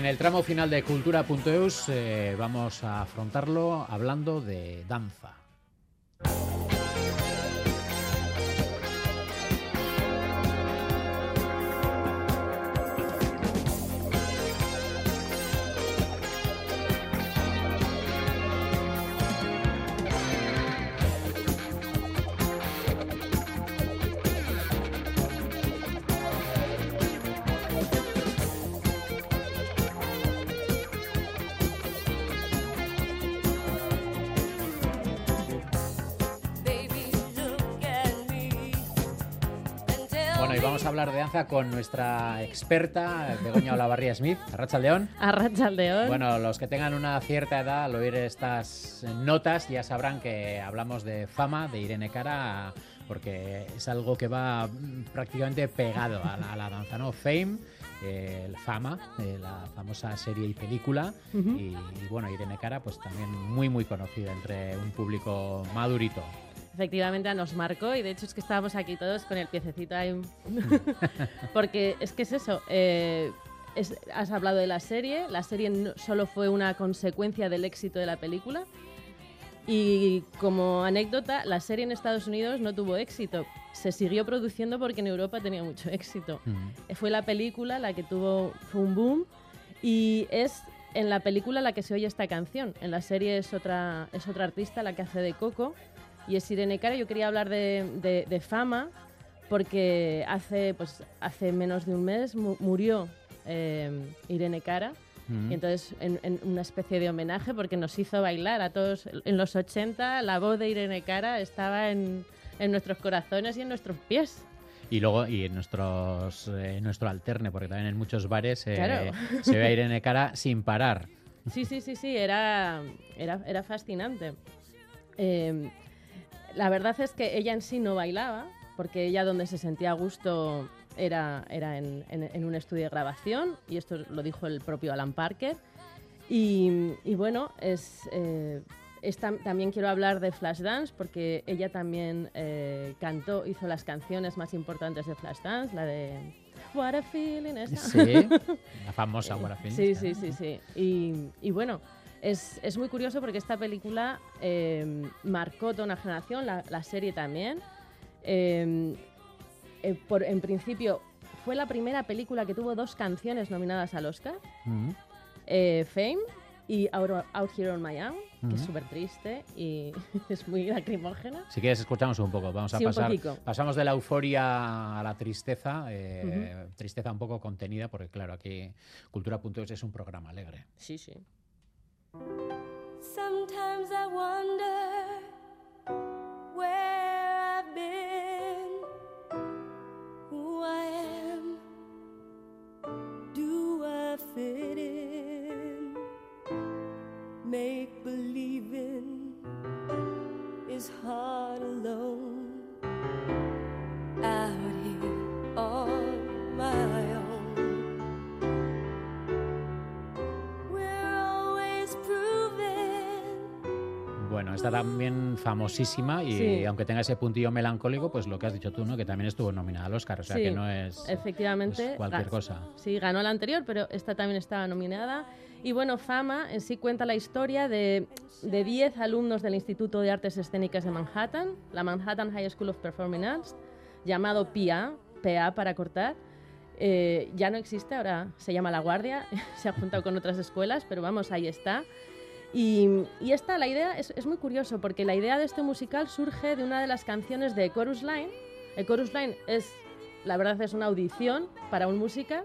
A: En el tramo final de Cultura.eus eh, vamos a afrontarlo hablando de danza. Bueno, y vamos a hablar de danza con nuestra experta, Begoña Olavarría Smith, Arracha León.
Y: Arrachaldeón.
A: Bueno, los que tengan una cierta edad al oír estas notas ya sabrán que hablamos de fama, de Irene Cara, porque es algo que va prácticamente pegado a la, a la danza, ¿no? Fame, eh, el Fama, eh, la famosa serie y película, y, y bueno, Irene Cara, pues también muy, muy conocida entre un público madurito.
Y: Efectivamente nos marcó y de hecho es que estábamos aquí todos con el piececito ahí. *laughs* Porque es que es eso. eh, es- has hablado de la serie. La serie no- solo fue una consecuencia del éxito de la película. Y como anécdota, la serie en Estados Unidos no tuvo éxito. Se siguió produciendo porque en Europa tenía mucho éxito. Fue la película la que tuvo fue un boom y es en la película la que se oye esta canción. En la serie es otra, es otra artista la que hace de Coco y es Irene Cara. Yo quería hablar de, de- de fama porque hace, pues, hace menos de un mes mu- murió eh, Irene Cara.
A: Mm.
Y: Y entonces, en, en una especie de homenaje, porque nos hizo bailar a todos en los 80, la voz de Irene Cara estaba en, en nuestros corazones y en nuestros pies.
A: Y luego, y en nuestros, eh, nuestro alterne, porque también en muchos bares eh,
Y: Claro.
A: se ve a Irene Cara sin parar.
Y: Sí, sí, sí, sí, era, era, era fascinante. Eh, la verdad es que ella en sí no bailaba, porque ella donde se sentía a gusto era, era en, en- en un estudio de grabación, y esto lo dijo el propio Alan Parker. Y, y bueno, es, eh, es tam- también quiero hablar de Flashdance, porque ella también eh, cantó, hizo las canciones más importantes de Flashdance, la de What a Feeling. esa.
A: Sí, la famosa What a Feeling, *laughs*
Y: Sí, sí, sí, sí. Y, y bueno, es, es muy curioso porque esta película eh, marcó toda una generación, la, la serie también. Eh, eh, por, en principio, fue la primera película que tuvo dos canciones nominadas al Oscar.
A: Mm.
Y: eh, Fame y Out, Out Here on My Own, que es
A: Ujú.
Y: súper triste y *laughs* es muy lacrimógena.
A: Si quieres, escuchamos un poco. Vamos a
Y: Sí,
A: pasar. Pasamos de la euforia a la tristeza. eh, Tristeza un poco contenida, porque claro, aquí Cultura.es es un programa alegre.
Y: Sí, sí.
Q: Sometimes I wonder where I've been, who I am, do I fit in? Make believing is hard.
A: Bueno, está también famosísima y
Y: Sí.
A: aunque tenga ese puntillo melancólico, pues lo que has dicho tú, ¿no? Que también estuvo nominada al Oscar, o sea
Y: Sí,
A: que no es
Y: efectivamente
A: es cualquier cosa.
Y: Sí, ganó la anterior, pero esta también estaba nominada. Y bueno, Fama en sí cuenta la historia de de 10 alumnos del Instituto de Artes Escénicas de Manhattan, la Manhattan High School of Performing Arts, llamado PA, PA para cortar. Eh, ya no existe, ahora se llama La Guardia, *laughs* se ha juntado con otras escuelas, pero vamos, ahí está. Y, esta, la idea es, muy curioso porque la idea de este musical surge de una de las canciones de Chorus Line. El Chorus Line es, la verdad, es una audición para un musical.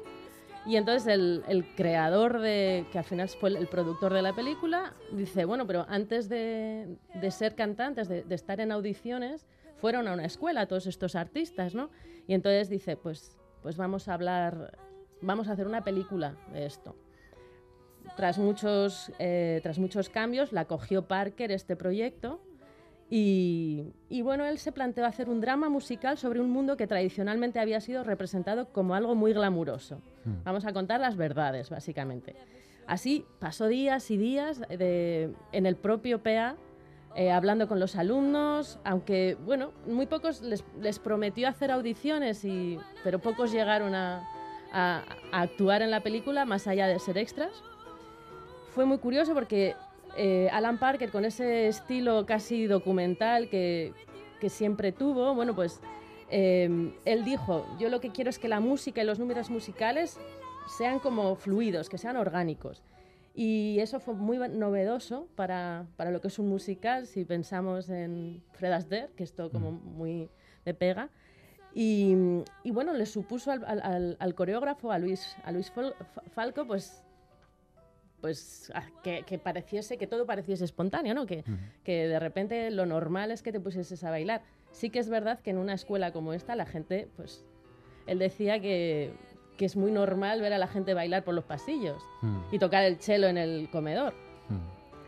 Y: Y entonces el, creador de, que al final fue el, productor de la película, dice, bueno, pero antes de, de ser cantantes, de, de estar en audiciones, fueron a una escuela todos estos artistas, ¿no? Y entonces dice, pues, pues vamos a hablar, vamos a hacer una película de esto. Tras muchos, eh, tras muchos cambios, la cogió Parker este proyecto y, y bueno, él se planteó hacer un drama musical sobre un mundo que tradicionalmente había sido representado como algo muy glamuroso.
Z: Mm.
Y: Vamos a contar las verdades, básicamente. Así pasó días y días de- en el propio PA, eh, hablando con los alumnos, aunque, bueno, muy pocos les, les prometió hacer audiciones, y, pero pocos llegaron a, a- a actuar en la película, más allá de ser extras. Fue muy curioso porque eh, Alan Parker, con ese estilo casi documental que, que siempre tuvo, bueno, pues eh, él dijo, yo lo que quiero es que la música y los números musicales sean como fluidos, que sean orgánicos. Y eso fue muy novedoso para, para lo que es un musical, si pensamos en Fred Astaire, que esto como muy de pega. Y, y bueno, le supuso al, al- al- al coreógrafo, a Luis, a Luis Falco, pues pues ah, que, que pareciese, que todo pareciese espontáneo, ¿no? Que, que de repente lo normal es que te pusieses a bailar. Sí que es verdad que en una escuela como esta la gente, pues, él decía que, que es muy normal ver a la gente bailar por los pasillos y tocar el cello en el comedor.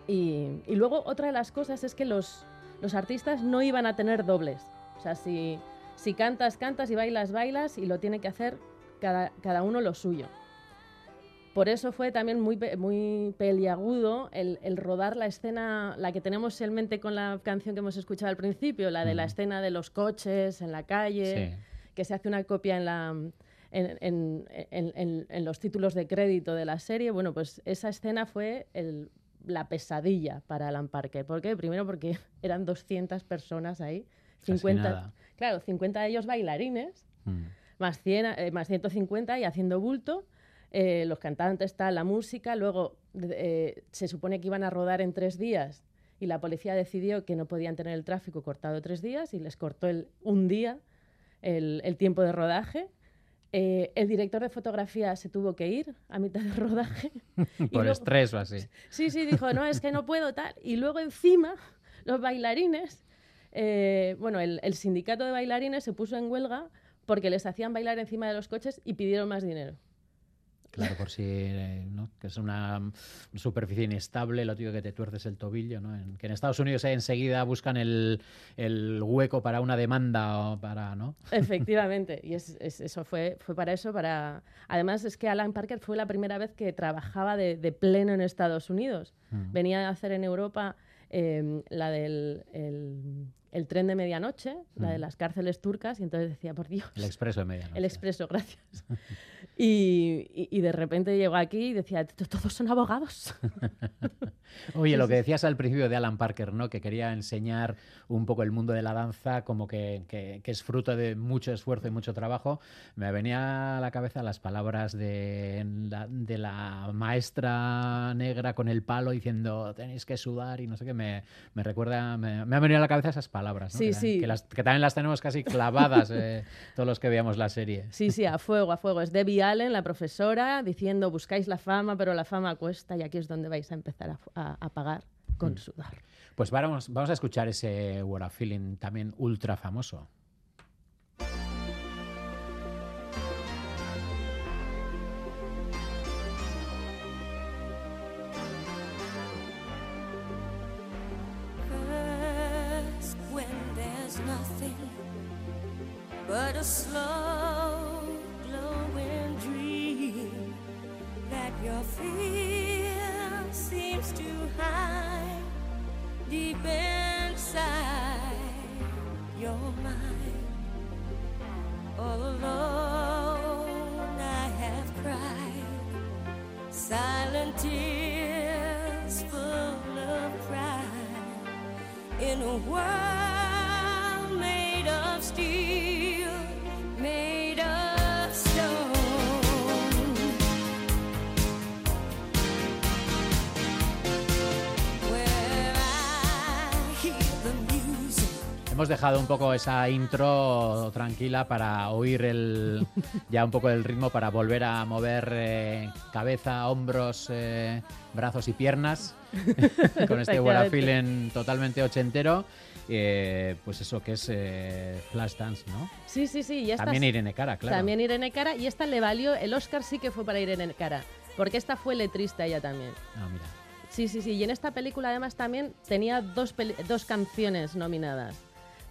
Y: Y, y luego otra de las cosas es que los, los artistas no iban a tener dobles. O sea, si, si cantas, cantas y bailas, bailas y lo tiene que hacer cada, cada uno lo suyo. Por eso fue también muy, muy peliagudo el, el rodar la escena, la que tenemos en mente con la canción que hemos escuchado al principio, la de la escena de los coches en la calle,
A: Sí.
Y: que se hace una copia en, la, en, en- en- en- los títulos de crédito de la serie. Bueno, pues esa escena fue el- la pesadilla para Alan Parker. ¿Por qué? Primero porque *laughs* eran 200 personas ahí,
A: Casi
Y: 50,
A: nada.
Y: claro, 50 de ellos bailarines más, 100, eh, más 150 y haciendo bulto. Eh, los cantantes, tal, la música. Luego eh, se supone que iban a rodar en tres días y la policía decidió que no podían tener el tráfico cortado tres días y les cortó el, un día el, el tiempo de rodaje. Eh, el director de fotografía se tuvo que ir a mitad de rodaje. *laughs*
A: Por
Y: luego-
A: estrés o así.
Y: Sí, sí, dijo, no, es que no puedo tal. Y luego encima, los bailarines, eh, bueno, el, el sindicato de bailarines se puso en huelga porque les hacían bailar encima de los coches y pidieron más dinero.
A: Claro, por si eh, ¿no? que es una superficie inestable, lo tío que te tuerces el tobillo, ¿no? En- que en Estados Unidos eh, enseguida buscan el, el hueco para una demanda o para, ¿no?
Y: Efectivamente, y es- es- eso fue, fue para eso, para... Además es que Alan Parker fue la primera vez que trabajaba de, de pleno en Estados Unidos.
A: Mm.
Y: Venía a hacer en Europa eh, la del el, el tren de medianoche, la de
A: Mm.
Y: las cárceles turcas, y entonces decía, por Dios,
A: El expreso de *laughs* medianoche.
Y: el expreso, gracias. *laughs* Y, y- y de repente llegó aquí y decía, "T- todos son abogados. *laughs*
A: Oye, lo que decías al principio de Alan Parker, ¿no? Que quería enseñar un poco el mundo de la danza, como que, que- que es fruto de mucho esfuerzo y mucho trabajo. Me venía a la cabeza las palabras de la, de la maestra negra con el palo diciendo tenéis que sudar y no sé qué. Me, me recuerda, me, me han venido a la cabeza esas palabras, ¿no?
Y: Sí,
A: que,
Y: sí.
A: Que, las- que también las tenemos casi clavadas eh, *laughs* todos los que veamos la serie.
Y: Sí, sí, a fuego, a fuego. Es Debbie Allen, la profesora, diciendo, buscáis la fama, pero la fama cuesta y aquí es donde vais a empezar a, a- a pagar con
A: Mm.
Y: sudar.
A: Pues vamos, vamos a escuchar ese What a Feeling también ultra famoso. Dejado un poco esa intro tranquila para oír el *laughs* ya un poco el ritmo para volver a mover eh, cabeza, hombros, eh, brazos y piernas *laughs* con este
Y: Efectivamente.
A: Feeling totalmente ochentero. eh, pues eso que es eh, Flashdance, ¿no?
Y: Sí, sí, sí. Y esta
A: También Irene Cara, claro.
Y: También Irene Cara. Y esta le valió, el Oscar sí que fue para Irene Cara. Porque esta fue letrista ella también.
A: Ah, mira.
Y: Sí, sí, sí. Y en esta película además también tenía dos, dos canciones nominadas.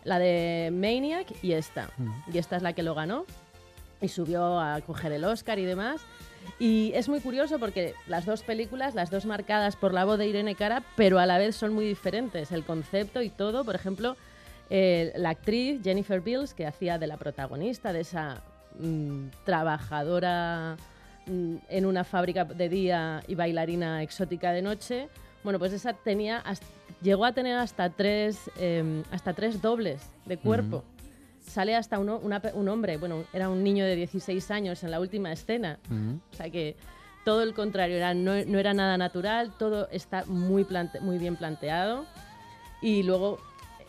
Y: La de Maniac y esta. Y esta es la que lo ganó. Y subió a coger el Oscar y demás. Y es muy curioso porque las dos películas, las dos marcadas por la voz de Irene Cara, pero a la vez son muy diferentes. El concepto y todo. Por ejemplo, eh, la actriz Jennifer Beals, que hacía de la protagonista, de esa mm, trabajadora mm, en una fábrica de día y bailarina exótica de noche. Bueno, pues esa tenía hasta- llegó a tener hasta tres, em, hasta tres dobles de cuerpo. Sale hasta uno- una un hombre, bueno, era un niño de 16 años en la última escena. O sea que todo el contrario, era, no, no era nada natural, todo está muy, plante- muy bien planteado. Y luego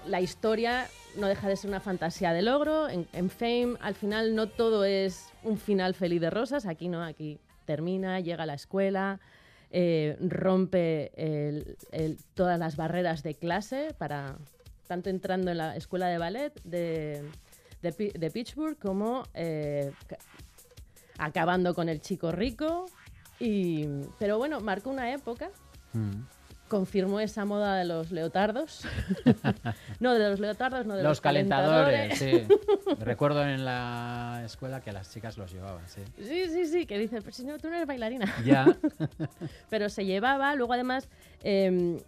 Y: la historia no deja de ser una fantasía de logro. En, en Fame, al final, no todo es un final feliz de rosas. Aquí no, aquí termina, llega a la escuela, eh, rompe el- el- todas las barreras de clase para tanto entrando en la escuela de ballet de, de, de Pittsburgh como eh, ca- acabando con el chico rico. Y, pero bueno, marcó una época
A: Mm.
Y: Confirmó esa moda de los leotardos. *laughs* no, de los leotardos, no de los,
A: Los calentadores, sí. *laughs* Recuerdo en la escuela que las chicas los llevaban, sí.
Y: Sí, sí, sí, que dice, pero si no, tú no eres bailarina.
A: Ya. *laughs*
Y: pero se llevaba, luego además eh,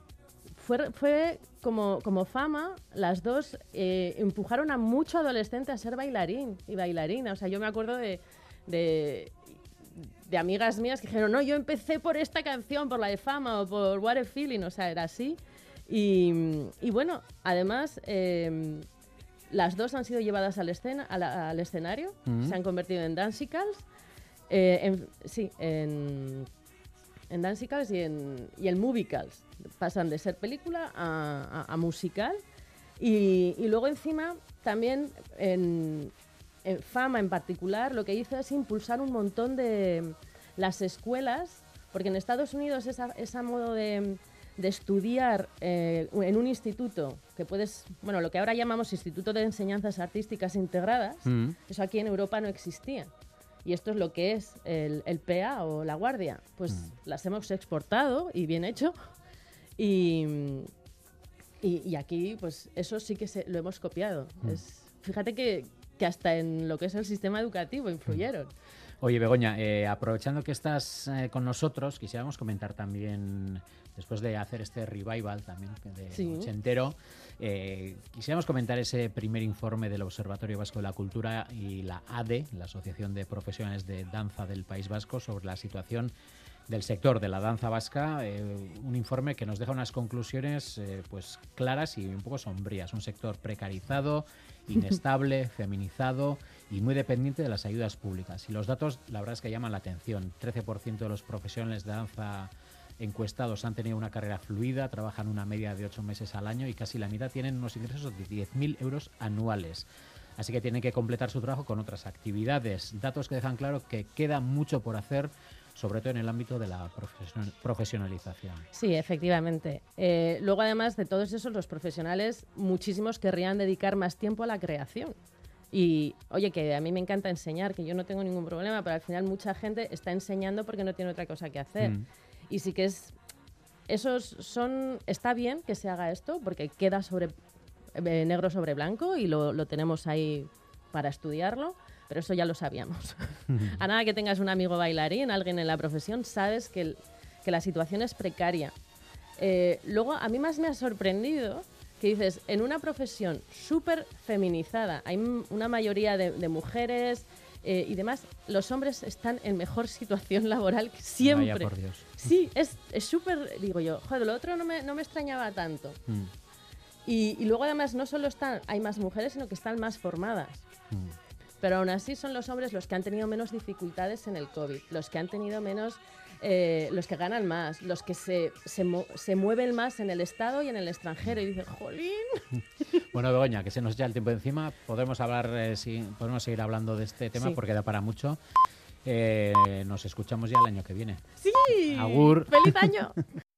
Y: fue, fue como, como fama, las dos eh, empujaron a mucho adolescente a ser bailarín y bailarina. O sea, yo me acuerdo de, de, de amigas mías que dijeron, no, yo empecé por esta canción, por la de fama o por What a Feeling, o sea, era así. Y, y bueno, además... eh, las dos han sido llevadas al, escena, al escenario,
A: Mm.
Y: se han convertido en dancicals. eh, en- sí, en, en dancicals y en, y en movicals. Pasan de ser película a, a- a musical. Y, y luego encima también en, en Fama en particular lo que hizo es impulsar un montón de las escuelas, porque en Estados Unidos esa, esa modo de, de estudiar eh, en un instituto, que puedes, bueno, lo que ahora llamamos Instituto de Enseñanzas Artísticas Integradas,
A: Mm.
Y: eso aquí en Europa no existía. Y esto es lo que es el, el PA o la guardia. Pues las hemos exportado y bien hecho. Y, y, y aquí, pues eso sí que se, lo hemos copiado.
A: Mm.
Y: Es, fíjate que, que hasta en lo que es el sistema educativo influyeron.
A: Oye, Begoña, eh, aprovechando que estás eh, con nosotros, quisiéramos comentar también, después de hacer este revival también de
Y: Sí.
A: ochentero, eh, quisiéramos comentar ese primer informe del Observatorio Vasco de la Cultura y la ADE, la Asociación de Profesionales de Danza del País Vasco, sobre la situación del sector de la danza vasca, eh, un informe que nos deja unas conclusiones eh, pues claras y un poco sombrías. Un sector precarizado, *laughs* inestable, feminizado y muy dependiente de las ayudas públicas. Y los datos, la verdad es que llaman la atención. 13% de los profesionales de danza encuestados han tenido una carrera fluida, trabajan una media de 8 meses al año y casi la mitad tienen unos ingresos de 10.000 euros anuales. Así que tienen que completar su trabajo con otras actividades. Datos que dejan claro que queda mucho por hacer, sobre todo en el ámbito de la profesional- profesionalización.
Y: Sí, efectivamente. Eh, luego, además de todos esos, los profesionales, muchísimos querrían dedicar más tiempo a la creación. Y, oye, que a mí me encanta enseñar, que yo no tengo ningún problema, pero al final mucha gente está enseñando porque no tiene otra cosa que hacer.
A: Mm.
Y: Y sí que es... Esos son... Está bien que se haga esto, porque queda sobre eh, negro sobre blanco y lo, lo tenemos ahí para estudiarlo, pero eso ya lo sabíamos. *laughs* A nada que tengas un amigo bailarín, alguien en la profesión, sabes que, el- que la situación es precaria. Eh, luego, a mí más me ha sorprendido que dices, en una profesión súper feminizada, hay una mayoría de, de mujeres eh, y demás, los hombres están en mejor situación laboral que siempre.
A: Vaya por Dios.
Y: Sí, es es súper, digo yo, joder, lo otro no me, no me extrañaba tanto.
A: Mm,
Y: Y, y luego además no solo están, hay más mujeres, sino que están más formadas. Pero aún así son los hombres los que han tenido menos dificultades en el COVID, los que han tenido menos, eh, los que ganan más, los que se, se, se mueven más en el Estado y en el extranjero. Y dicen, jolín. *laughs*
A: Bueno, Begoña, que se nos ya el tiempo encima, podemos hablar, eh, podemos seguir hablando de este tema
Y: Sí.
A: porque da para mucho. Eh, nos escuchamos ya el año que viene.
Y: Sí.
A: Agur.
Y: ¡Feliz año! *laughs*